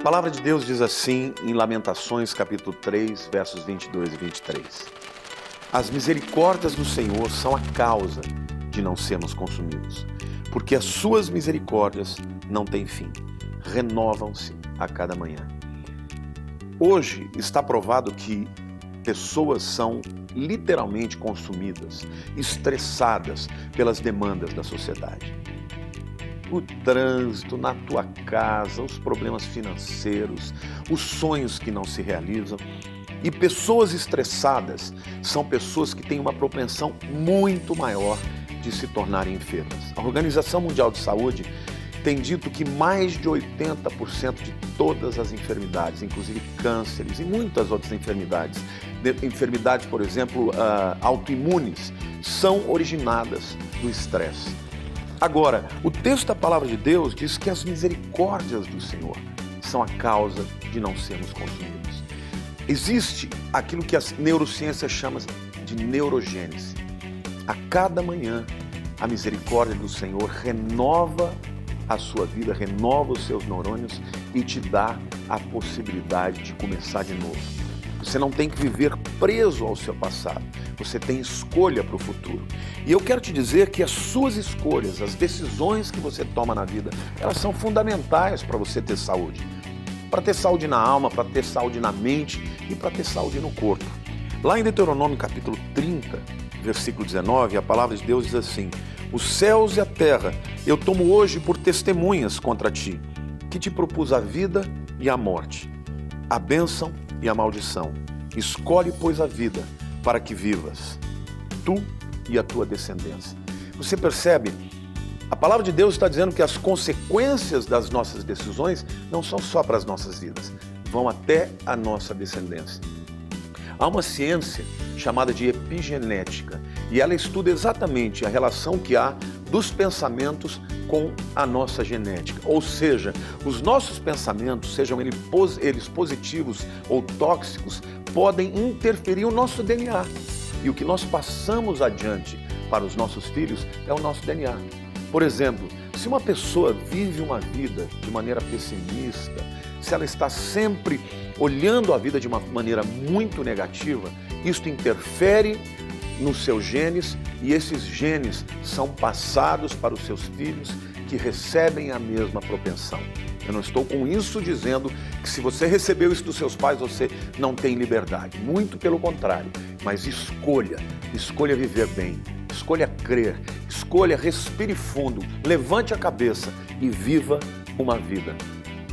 palavra de Deus diz assim em Lamentações, capítulo 3, versos 22 e 23. As misericórdias do Senhor são a causa de não sermos consumidos, porque as suas misericórdias não têm fim, renovam-se a cada manhã. Hoje está provado que pessoas são literalmente consumidas, estressadas pelas demandas da sociedade o trânsito na tua casa, os problemas financeiros, os sonhos que não se realizam. E pessoas estressadas são pessoas que têm uma propensão muito maior de se tornarem enfermas. A Organização Mundial de Saúde tem dito que mais de 80% de todas as enfermidades, inclusive cânceres e muitas outras enfermidades, enfermidades, por exemplo, uh, autoimunes, são originadas do estresse. Agora, o texto da palavra de Deus diz que as misericórdias do Senhor são a causa de não sermos consumidos. Existe aquilo que a neurociência chama de neurogênese. A cada manhã, a misericórdia do Senhor renova a sua vida, renova os seus neurônios e te dá a possibilidade de começar de novo. Você não tem que viver preso ao seu passado. Você tem escolha para o futuro. E eu quero te dizer que as suas escolhas, as decisões que você toma na vida, elas são fundamentais para você ter saúde. Para ter saúde na alma, para ter saúde na mente e para ter saúde no corpo. Lá em Deuteronômio capítulo 30, versículo 19, a palavra de Deus diz assim: Os céus e a terra eu tomo hoje por testemunhas contra ti, que te propus a vida e a morte, a bênção e a maldição. Escolhe, pois, a vida para que vivas, tu e a tua descendência. Você percebe? A palavra de Deus está dizendo que as consequências das nossas decisões não são só para as nossas vidas, vão até a nossa descendência. Há uma ciência chamada de epigenética e ela estuda exatamente a relação que há dos pensamentos com a nossa genética. Ou seja, os nossos pensamentos, sejam eles positivos ou tóxicos, podem interferir no nosso DNA. E o que nós passamos adiante para os nossos filhos é o nosso DNA. Por exemplo, se uma pessoa vive uma vida de maneira pessimista, se ela está sempre olhando a vida de uma maneira muito negativa, isto interfere nos seus genes e esses genes são passados para os seus filhos que recebem a mesma propensão. Eu não estou com isso dizendo que se você recebeu isso dos seus pais, você não tem liberdade. Muito pelo contrário. Mas escolha, escolha viver bem, escolha crer, escolha respire fundo, levante a cabeça e viva uma vida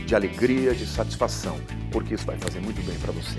de alegria, de satisfação, porque isso vai fazer muito bem para você.